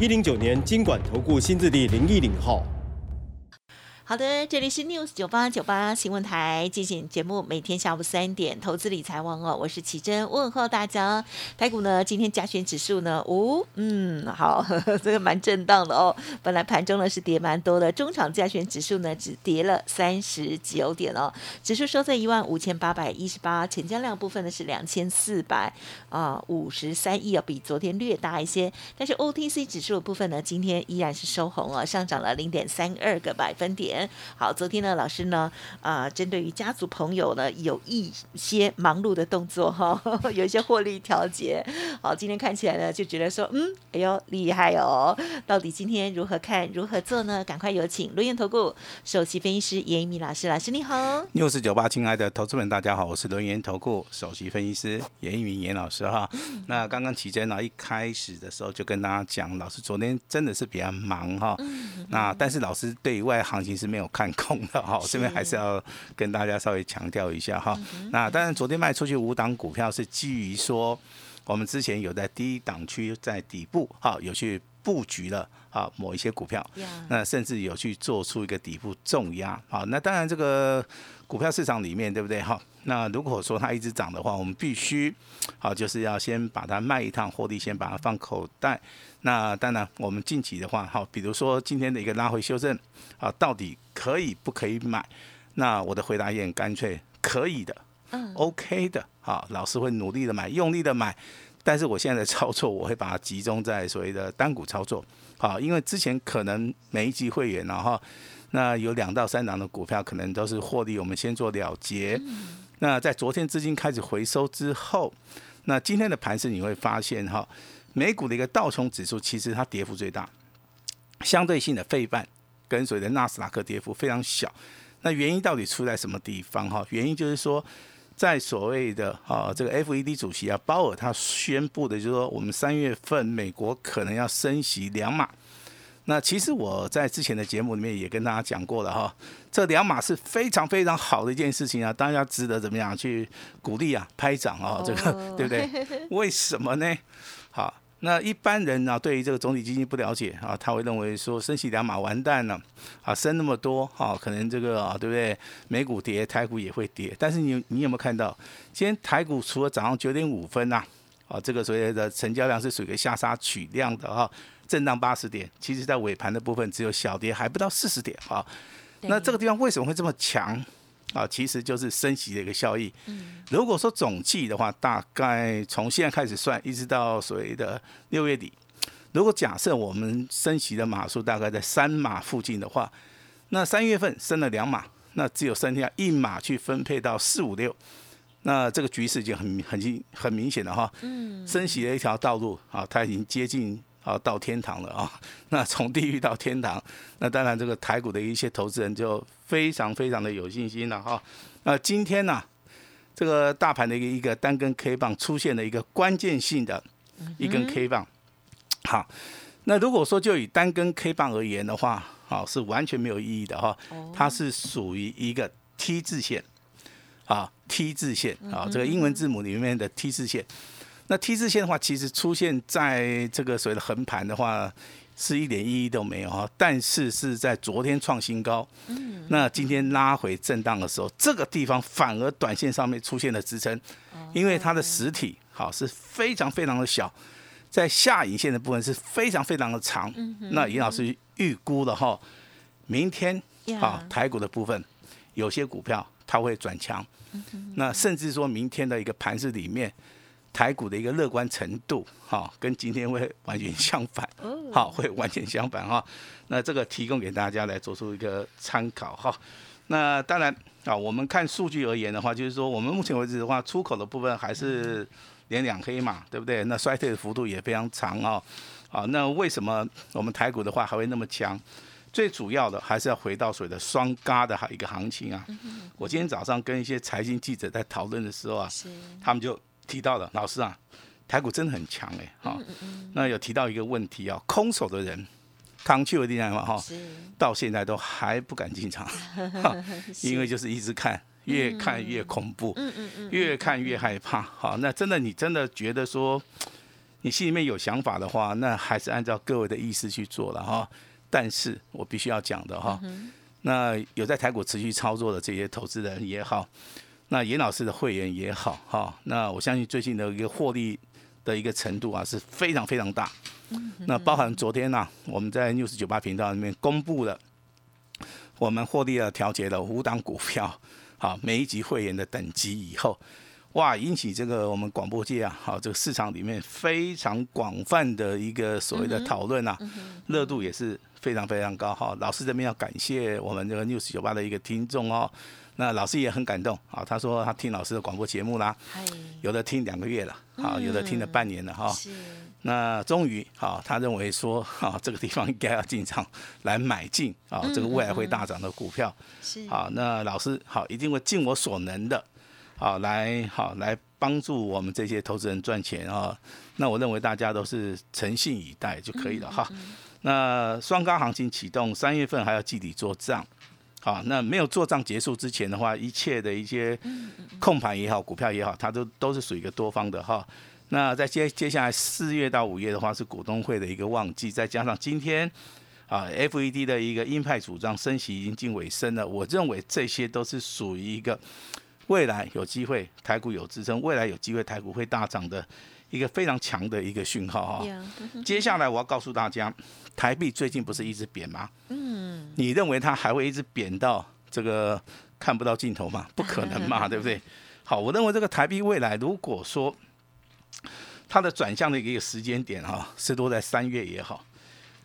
一零九年经管投顾新字第零一零号。好的，这里是 News 九八九八新闻台进行节目，每天下午三点，投资理财网哦，我是奇珍，问候大家。台股呢，今天加权指数呢，五，嗯，好，呵 呵这个蛮震荡的哦。本来盘中呢是跌蛮多的，中场加权指数呢只跌了三十九点哦，指数收在一万五千八百一十八，成交量部分呢是两千四百啊五十三亿哦，比昨天略大一些。但是 OTC 指数的部分呢，今天依然是收红哦，上涨了零点三二个百分点。好，昨天呢，老师呢，啊，针对于家族朋友呢，有一些忙碌的动作哈，有一些获利调节。好，今天看起来呢，就觉得说，嗯，哎呦，厉害哦！到底今天如何看，如何做呢？赶快有请轮源投顾首席分析师严一鸣老师，老师你好。六四九八，亲爱的投资们，大家好，我是轮研投顾首席分析师严一鸣严老师哈。那刚刚奇珍呢，一开始的时候就跟大家讲，老师昨天真的是比较忙哈。那但是老师对外行情是。是没有看空的哈，这边还是要跟大家稍微强调一下哈。那当然，昨天卖出去五档股票是基于说，我们之前有在低档区在底部哈，有去布局了啊某一些股票，那甚至有去做出一个底部重压。好，那当然，这个股票市场里面对不对哈？那如果说它一直涨的话，我们必须好就是要先把它卖一趟，获利先把它放口袋。那当然，我们近期的话，好，比如说今天的一个拉回修正，啊，到底可以不可以买？那我的回答也很干脆，可以的，嗯，OK 的，好，老师会努力的买，用力的买。但是我现在的操作，我会把它集中在所谓的单股操作，好，因为之前可能每一级会员然后那有两到三档的股票可能都是获利，我们先做了结。那在昨天资金开始回收之后，那今天的盘势你会发现哈。美股的一个道琼指数其实它跌幅最大，相对性的费半跟随的纳斯达克跌幅非常小。那原因到底出在什么地方？哈，原因就是说，在所谓的啊这个 FED 主席啊鲍尔他宣布的，就是说我们三月份美国可能要升息两码。那其实我在之前的节目里面也跟大家讲过了哈，这两码是非常非常好的一件事情啊，大家值得怎么样去鼓励啊、拍掌啊，这个对不对？为什么呢？好。那一般人呢，对于这个总体基金不了解啊，他会认为说升息两码完蛋了，啊，升那么多啊，可能这个啊，对不对？美股跌，台股也会跌。但是你你有没有看到，今天台股除了早上九点五分呐，啊，这个所谓的成交量是属于下杀取量的哈，震荡八十点，其实在尾盘的部分只有小跌，还不到四十点哈。那这个地方为什么会这么强？啊，其实就是升息的一个效益。嗯，如果说总计的话，大概从现在开始算，一直到所谓的六月底，如果假设我们升息的码数大概在三码附近的话，那三月份升了两码，那只有剩下一码去分配到四五六，那这个局势已经很很很明显了哈。嗯，升息的一条道路啊，它已经接近。好，到天堂了啊！那从地狱到天堂，那当然这个台股的一些投资人就非常非常的有信心了哈。那今天呢，这个大盘的一个一个单根 K 棒出现了一个关键性的一根 K 棒。好，那如果说就以单根 K 棒而言的话，好是完全没有意义的哈。它是属于一个 T 字线，啊 T 字线啊，这个英文字母里面的 T 字线。那 T 字线的话，其实出现在这个所谓的横盘的话，是一点意义都没有哈。但是是在昨天创新高，嗯，那今天拉回震荡的时候，这个地方反而短线上面出现了支撑，因为它的实体好是非常非常的小，在下影线的部分是非常非常的长。那尹老师预估了哈，明天啊台股的部分有些股票它会转强，那甚至说明天的一个盘势里面。台股的一个乐观程度，哈，跟今天会完全相反，好，会完全相反哈。那这个提供给大家来做出一个参考哈。那当然啊，我们看数据而言的话，就是说我们目前为止的话，出口的部分还是连两黑嘛，对不对？那衰退的幅度也非常长哦。好，那为什么我们台股的话还会那么强？最主要的还是要回到所谓的双嘎的一个行情啊。我今天早上跟一些财经记者在讨论的时候啊，他们就提到了，老师啊，台股真的很强哎，哈，那有提到一个问题啊，空手的人，康去的地方嘛哈，到现在都还不敢进场，因为就是一直看，越看越恐怖，越看越害怕。好，那真的你真的觉得说，你心里面有想法的话，那还是按照各位的意思去做了哈。但是我必须要讲的哈，那有在台股持续操作的这些投资人也好，那严老师的会员也好哈，那我相信最近的一个获利的一个程度啊是非常非常大。那包含昨天呢，我们在 news 九八频道里面公布了我们获利了调节了五档股票，好每一级会员的等级以后。哇，引起这个我们广播界啊，好这个市场里面非常广泛的一个所谓的讨论啊，热度也是非常非常高哈。老师这边要感谢我们这个 news 九八的一个听众哦，那老师也很感动啊，他说他听老师的广播节目啦，有的听两个月了，好，有的听了半年了哈。那终于好，他认为说哈，这个地方应该要进场来买进啊，这个未来会大涨的股票。是。好，那老师好，一定会尽我所能的。好，来好来帮助我们这些投资人赚钱啊！那我认为大家都是诚信以待就可以了哈。那双高行情启动，三月份还要季底做账。好，那没有做账结束之前的话，一切的一些控盘也好，股票也好，它都都是属于一个多方的哈。那在接接下来四月到五月的话，是股东会的一个旺季，再加上今天啊，FED 的一个鹰派主张升息已经近尾声了，我认为这些都是属于一个。未来有机会，台股有支撑，未来有机会，台股会大涨的一个非常强的一个讯号哈。接下来我要告诉大家，台币最近不是一直贬吗？嗯。你认为它还会一直贬到这个看不到尽头吗？不可能嘛，对不对？好，我认为这个台币未来如果说它的转向的一个时间点哈，是落在三月也好，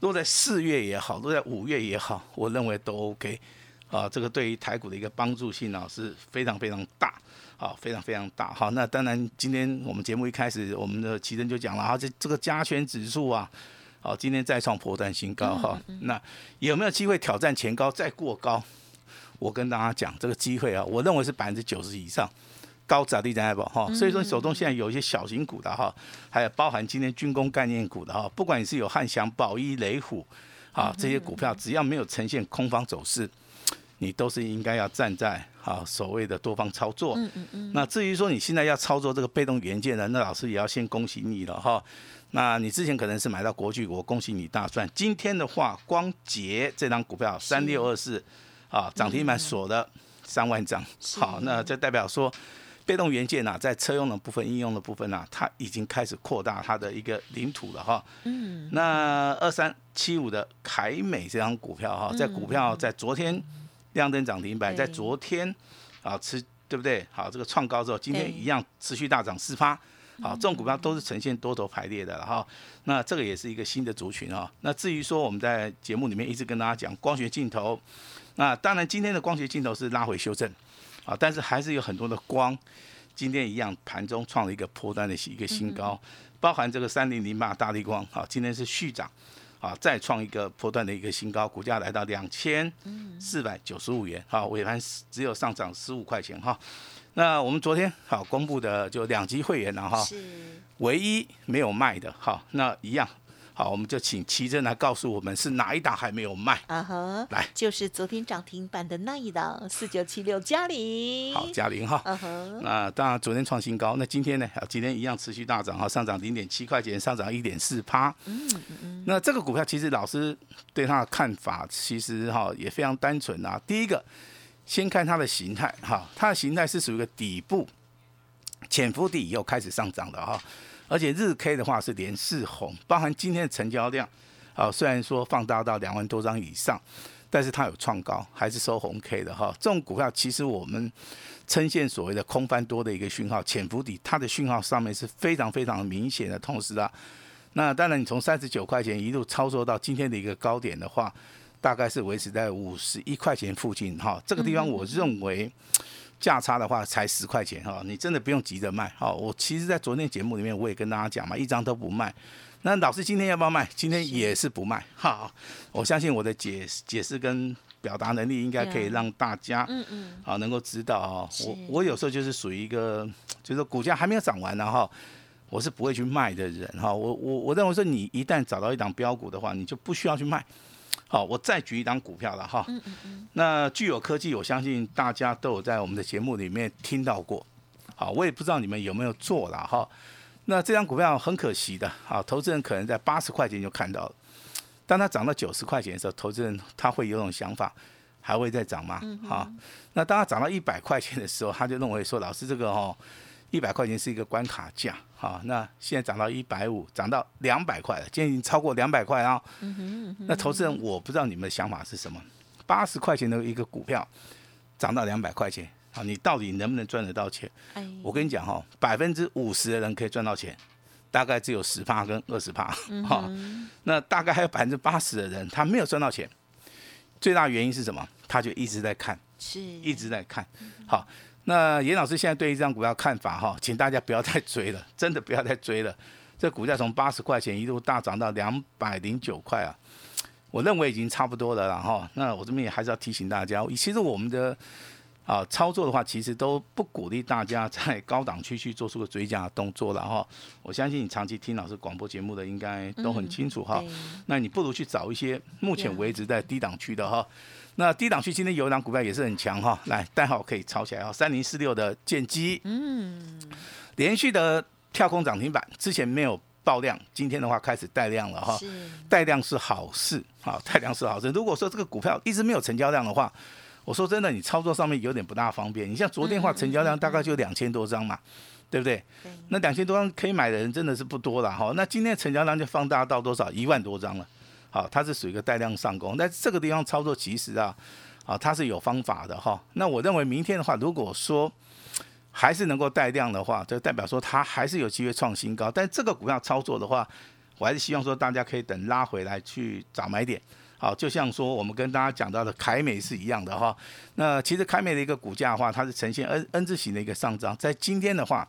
落在四月也好，落在五月也好，我认为都 OK。啊，这个对于台股的一个帮助性啊是非常非常大，啊，非常非常大。好，那当然今天我们节目一开始，我们的奇珍就讲了啊，这这个加权指数啊，好，今天再创破断新高哈。那有没有机会挑战前高再过高？我跟大家讲，这个机会啊，我认为是百分之九十以上，高砸地在宝哈。所以说，手中现在有一些小型股的哈，还有包含今天军工概念股的哈，不管你是有汉翔、宝一、雷虎，啊，这些股票只要没有呈现空方走势。你都是应该要站在啊所谓的多方操作，嗯嗯嗯。那至于说你现在要操作这个被动元件呢，那老师也要先恭喜你了哈。那你之前可能是买到国巨，我恭喜你大赚。今天的话，光捷这张股票三六二四啊涨停板锁的三万张，好，那这代表说被动元件呐，在车用的部分、应用的部分呐，它已经开始扩大它的一个领土了哈。嗯。那二三七五的凯美这张股票哈，在股票在昨天。亮灯涨停板，在昨天啊持对不对？好，这个创高之后，今天一样持续大涨四发。好，这种股票都是呈现多头排列的了哈。那这个也是一个新的族群啊。那至于说我们在节目里面一直跟大家讲光学镜头，那当然今天的光学镜头是拉回修正啊，但是还是有很多的光，今天一样盘中创了一个破单的一个新高，包含这个三零零八大力光，好，今天是续涨。啊，再创一个波段的一个新高，股价来到两千四百九十五元，好，尾盘只有上涨十五块钱哈。那我们昨天好公布的就两级会员了哈，唯一没有卖的，好，那一样。好，我们就请奇珍来告诉我们是哪一档还没有卖啊？哈，来，就是昨天涨停板的那一档四九七六嘉玲。好，嘉玲哈。嗯哼。那当然昨天创新高，那今天呢？今天一样持续大涨哈，上涨零点七块钱，上涨一点四趴。嗯嗯。那这个股票其实老师对它的看法其实哈也非常单纯啊。第一个，先看它的形态哈，它的形态是属于一个底部潜伏底又开始上涨的哈。而且日 K 的话是连四红，包含今天的成交量，啊，虽然说放大到两万多张以上，但是它有创高，还是收红 K 的哈。这种股票其实我们呈现所谓的空翻多的一个讯号，潜伏底，它的讯号上面是非常非常明显的。同时啊，那当然你从三十九块钱一路操作到今天的一个高点的话，大概是维持在五十一块钱附近哈。这个地方我认为。价差的话才十块钱哈，你真的不用急着卖哈。我其实，在昨天节目里面我也跟大家讲嘛，一张都不卖。那老师今天要不要卖？今天也是不卖。好，我相信我的解解释跟表达能力应该可以让大家，嗯嗯，啊，能够知道哦。我我有时候就是属于一个，就是股价还没有涨完然后。我是不会去卖的人哈，我我我认为说你一旦找到一档标股的话，你就不需要去卖。好，我再举一档股票了哈。嗯嗯嗯，那具有科技，我相信大家都有在我们的节目里面听到过。好，我也不知道你们有没有做了哈。那这张股票很可惜的，好，投资人可能在八十块钱就看到了，当它涨到九十块钱的时候，投资人他会有种想法，还会再涨吗？好，那当它涨到一百块钱的时候，他就认为说，老师这个哦，一百块钱是一个关卡价，好，那现在涨到一百五，涨到两百块了，今天已经超过两百块啊。那投资人，我不知道你们的想法是什么？八十块钱的一个股票涨到两百块钱，啊，你到底能不能赚得到钱？哎，我跟你讲哈，百分之五十的人可以赚到钱，大概只有十趴跟二十趴，哈、那大概还有百分之八十的人他没有赚到钱，最大原因是什么？他就一直在看，是一直在看。好，那严老师现在对于这张股票看法哈，请大家不要再追了，真的不要再追了。这股价从八十块钱一路大涨到两百零九块啊，我认为已经差不多了啦哈。那我这边也还是要提醒大家，其实我们的啊操作的话，其实都不鼓励大家在高档区去做出个追加的动作了哈。我相信你长期听老师广播节目的，应该都很清楚哈。对那你不如去找一些目前为止在低档区的哈。那低档区今天有一档股票也是很强哈，来代号可以抄起来哈，三零四六的剑基，嗯，连续的跳空涨停板，之前没有爆量，今天的话开始带量了哈。带量是好事，好，带量是好事。如果说这个股票一直没有成交量的话，我说真的，你操作上面有点不大方便。你像昨天的话，成交量大概就两千多张嘛，对不对？对那两千多张可以买的人真的是不多了哈。那今天的成交量就放大到多少？一万多张了。好，它是属于一个带量上攻，但这个地方操作其实啊，啊，它是有方法的哈。那我认为明天的话，如果说还是能够带量的话，就代表说它还是有机会创新高。但这个股票操作的话，我还是希望说大家可以等拉回来去找买点。好，就像说我们跟大家讲到的凯美是一样的哈。那其实凯美的一个股价的话，它是呈现 N N 字形的一个上涨，在今天的话，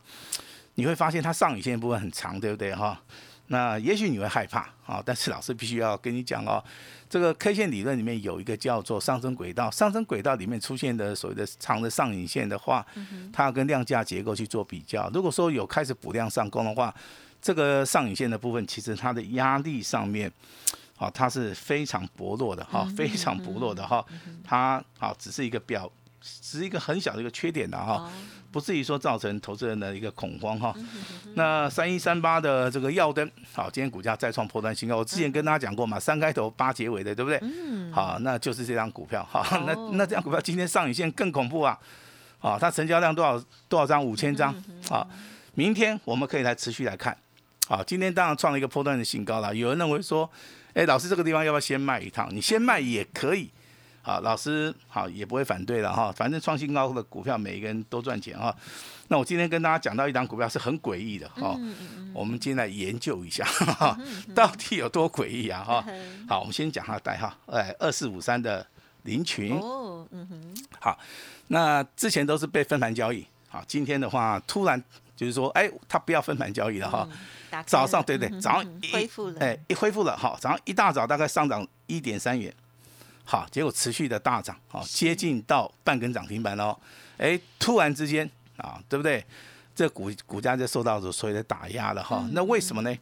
你会发现它上影线部分很长，对不对哈？那也许你会害怕啊，但是老师必须要跟你讲哦，这个 K 线理论里面有一个叫做上升轨道，上升轨道里面出现的所谓的长的上影线的话，它要跟量价结构去做比较。如果说有开始补量上攻的话，这个上影线的部分其实它的压力上面。啊，它是非常薄弱的哈，非常薄弱的哈，它啊只是一个表，只是一个很小的一个缺点的哈，不至于说造成投资人的一个恐慌哈。那三一三八的这个耀灯，好，今天股价再创破断新高。我之前跟大家讲过嘛，三开头八结尾的，对不对？嗯，好，那就是这张股票哈。那那这张股票今天上影线更恐怖啊！啊，它成交量多少多少张？五千张啊！明天我们可以来持续来看。好，今天当然创了一个破断的新高了。有人认为说，哎，老师这个地方要不要先卖一趟？你先卖也可以。好，老师好也不会反对了哈。反正创新高的股票每一个人都赚钱哈。那我今天跟大家讲到一档股票是很诡异的哈。我们今天来研究一下，哈，到底有多诡异啊哈。好，我们先讲它的代号，哎，二四五三的林群。哦，嗯哼，好，那之前都是被分盘交易，好，今天的话突然就是说，哎，它不要分盘交易了哈。早上了对对，嗯早上嗯一恢复了，哎，一恢复了，好，早上一大早大概上涨一点三元，好，结果持续的大涨，好，接近到半根涨停板哦，哎，突然之间啊，对不对？这股股价就受到所谓的打压了哈，那为什么呢？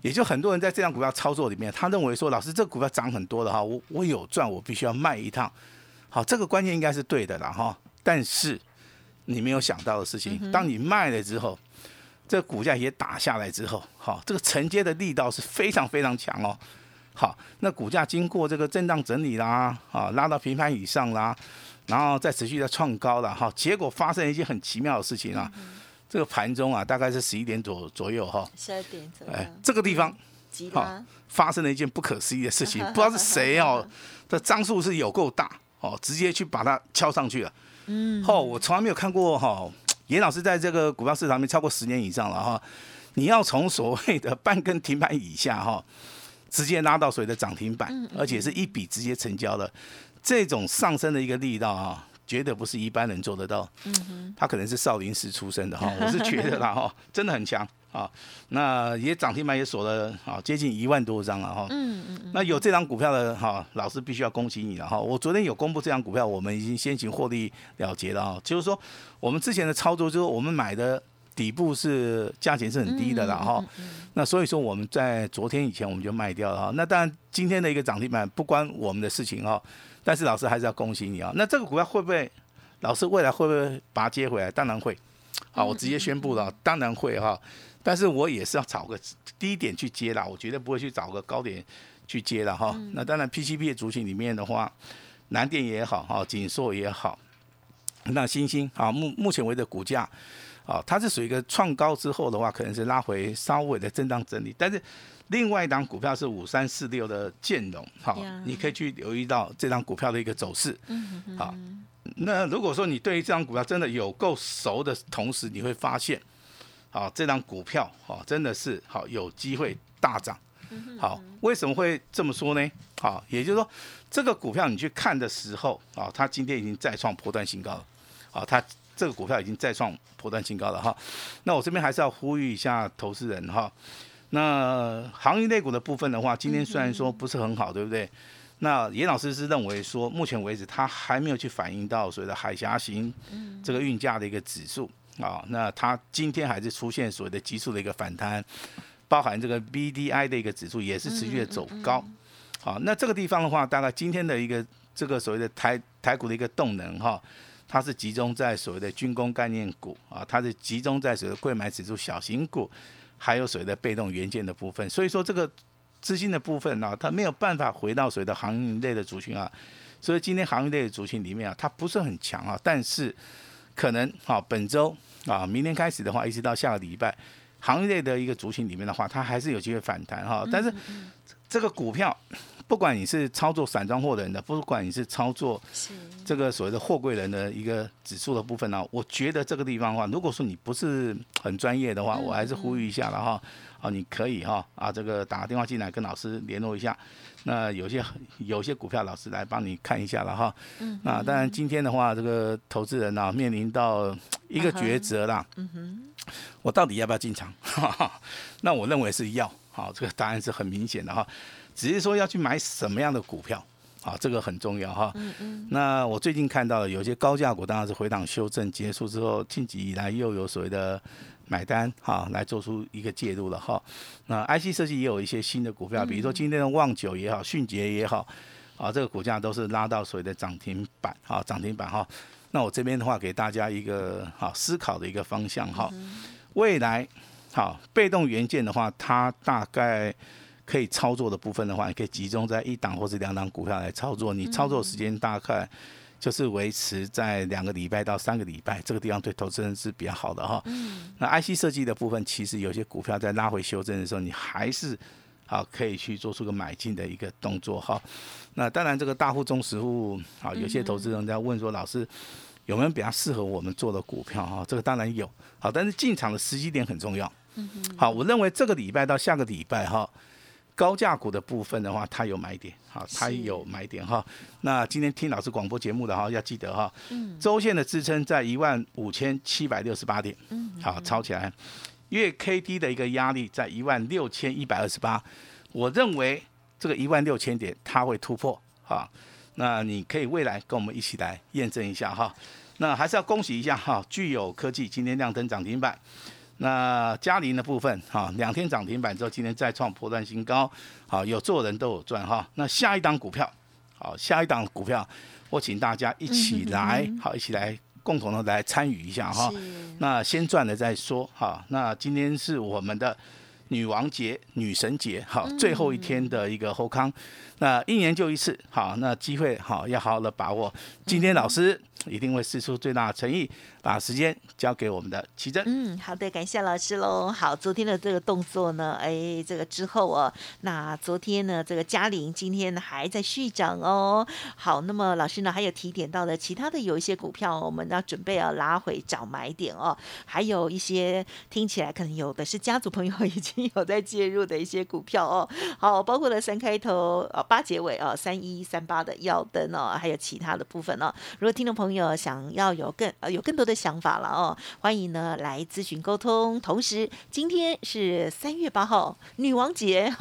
也就很多人在这张股票操作里面，他认为说，老师这个股票涨很多了哈，我我有赚，我必须要卖一趟，好，这个观念应该是对的了哈，但是你没有想到的事情，当你卖了之后，这个股价也打下来之后，好，这个承接的力道是非常非常强哦。好，那股价经过这个震荡整理啦，啊，拉到平盘以上啦，然后再持续的创高了哈，结果发生一件很奇妙的事情啊，这个盘中啊，大概是十一点左左右哈，十二点左右，哎，这个地方好发生了一件不可思议的事情，不知道是谁哦，这张数是有够大哦，直接去把它敲上去了。嗯，哦，我从来没有看过哈，严老师在这个股票市场里面超过十年以上了哈。你要从所谓的半根停板以下哈，直接拉到所谓的涨停板，而且是一笔直接成交的，这种上升的一个力道啊，绝对不是一般人做得到。嗯哼，他可能是少林寺出身的哈，我是觉得啦 哈，真的很强。啊，那也涨停板也锁了啊，接近一万多张了哈。嗯嗯嗯，那有这张股票的哈，老师必须要恭喜你了哈。我昨天有公布这张股票，我们已经先行获利了结了啊。就是说，我们之前的操作就是我们买的底部是价钱是很低的了哈。那所以说我们在昨天以前我们就卖掉了哈。那当然今天的一个涨停板不关我们的事情哈，但是老师还是要恭喜你啊。那这个股票会不会，老师未来会不会把它接回来？当然会。好，我直接宣布了，当然会哈。但是我也是要找个低点去接啦，我绝对不会去找个高点去接了哈。那当然，PCB 的族群里面的话，南电也好哈，锦硕也好，那星星啊，目目前为止股价啊，它是属于一个创高之后的话，可能是拉回稍微的震荡整理。但是另外一档股票是五三四六的建融，好，你可以去留意到这张股票的一个走势。好，那如果说你对于这张股票真的有够熟的同时，你会发现。好，这张股票好，真的是好有机会大涨。好，为什么会这么说呢？好，也就是说，这个股票你去看的时候，啊，它今天已经再创波段新高了。好，它这个股票已经再创破断新高了哈。那我这边还是要呼吁一下投资人哈。那行业类股的部分的话，今天虽然说不是很好，对不对？那严老师是认为说，目前为止他还没有去反映到所谓的海峡型这个运价的一个指数。啊，那它今天还是出现所谓的急速的一个反弹，包含这个 B D I 的一个指数也是持续的走高。好，那这个地方的话，大概今天的一个这个所谓的台台股的一个动能哈，它是集中在所谓的军工概念股啊，它是集中在所谓的贵买指数小型股，还有所谓的被动元件的部分。所以说这个资金的部分呢，它没有办法回到所谓的行业类的族群啊。所以今天行业类的族群里面啊，它不是很强啊，但是可能啊本周。啊，明天开始的话，一直到下个礼拜，行业类的一个族群里面的话，它还是有机会反弹哈。但是这个股票，不管你是操作散装货人的，不管你是操作这个所谓的货柜人的一个指数的部分呢，我觉得这个地方的话，如果说你不是很专业的话，我还是呼吁一下了哈。啊，你可以哈啊，这个打个电话进来跟老师联络一下。那有些有些股票老师来帮你看一下了哈。嗯。那当然今天的话，这个投资人呢面临到一个抉择啦。嗯哼。我到底要不要进场？那我认为是要。好，这个答案是很明显的哈。只是说要去买什么样的股票，啊，这个很重要哈。嗯嗯。那我最近看到了有些高价股，当然是回档修正结束之后，近期以来又有所谓的。买单哈，来做出一个介入了哈。那 IC 设计也有一些新的股票，比如说今天的旺九也好，迅捷也好，啊，这个股价都是拉到所谓的涨停板啊，涨停板哈。那我这边的话，给大家一个好思考的一个方向哈。未来好被动元件的话，它大概可以操作的部分的话，你可以集中在一档或者两档股票来操作，你操作时间大概。就是维持在两个礼拜到三个礼拜，这个地方对投资人是比较好的哈。那 IC 设计的部分，其实有些股票在拉回修正的时候，你还是好可以去做出个买进的一个动作哈。那当然，这个大户中实户啊，有些投资人在问说，老师有没有比较适合我们做的股票哈？这个当然有，好，但是进场的时机点很重要。好，我认为这个礼拜到下个礼拜哈。高价股的部分的话，它有买点，好，它有买点哈。那今天听老师广播节目的哈，要记得哈，周线的支撑在一万五千七百六十八点，好，抄起来。月 K D 的一个压力在一万六千一百二十八，我认为这个一万六千点它会突破，哈。那你可以未来跟我们一起来验证一下哈。那还是要恭喜一下哈，具有科技今天亮灯涨停板。那嘉麟的部分，哈，两天涨停板之后，今天再创破断新高，好，有做人都有赚哈。那下一档股票，好，下一档股票，我请大家一起来，好，一起来共同的来参与一下哈。那先赚了再说哈。那今天是我们的女王节、女神节，好，最后一天的一个后康。那一年就一次，好，那机会好要好好的把握。今天老师一定会试出最大的诚意。把时间交给我们的奇珍。嗯，好的，感谢老师喽。好，昨天的这个动作呢，哎，这个之后哦，那昨天呢，这个嘉玲今天还在续涨哦。好，那么老师呢，还有提点到的其他的有一些股票，我们要准备要拉回找买点哦。还有一些听起来可能有的是家族朋友已经有在介入的一些股票哦。好，包括了三开头哦八结尾啊三一三八的耀灯哦，还有其他的部分哦。如果听众朋友朋友想要有更呃有更多的想法了哦，欢迎呢来咨询沟通。同时，今天是三月八号，女王节，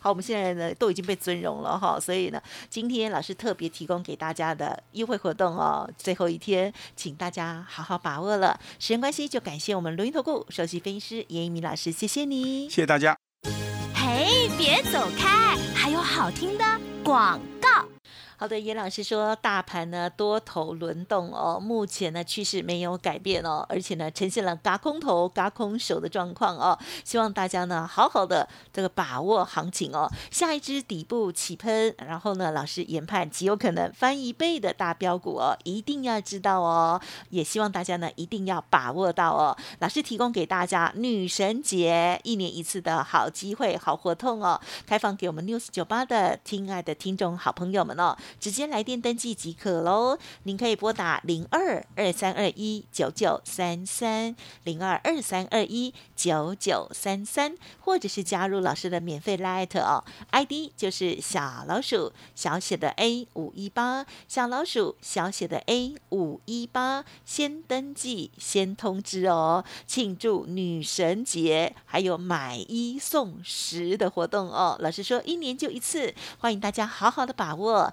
好，我们现在呢都已经被尊荣了哈，所以呢，今天老师特别提供给大家的优惠活动哦，最后一天，请大家好好把握了。时间关系，就感谢我们录音投顾首席分析师严一鸣老师，谢谢你，谢谢大家。嘿，别走开，还有好听的广告。好的，严老师说，大盘呢多头轮动哦，目前呢趋势没有改变哦，而且呢呈现了嘎空头、嘎空手的状况哦，希望大家呢好好的这个把握行情哦，下一支底部起喷，然后呢老师研判极有可能翻一倍的大标股哦，一定要知道哦，也希望大家呢一定要把握到哦，老师提供给大家女神节一年一次的好机会、好活动哦，开放给我们 news 酒吧的亲爱的听众好朋友们哦。直接来电登记即可喽。您可以拨打零二二三二一九九三三零二二三二一九九三三，或者是加入老师的免费 Light 哦，ID 就是小老鼠小写的 A 五一八，小老鼠小写的 A 五一八，先登记先通知哦，庆祝女神节，还有买一送十的活动哦。老师说一年就一次，欢迎大家好好的把握。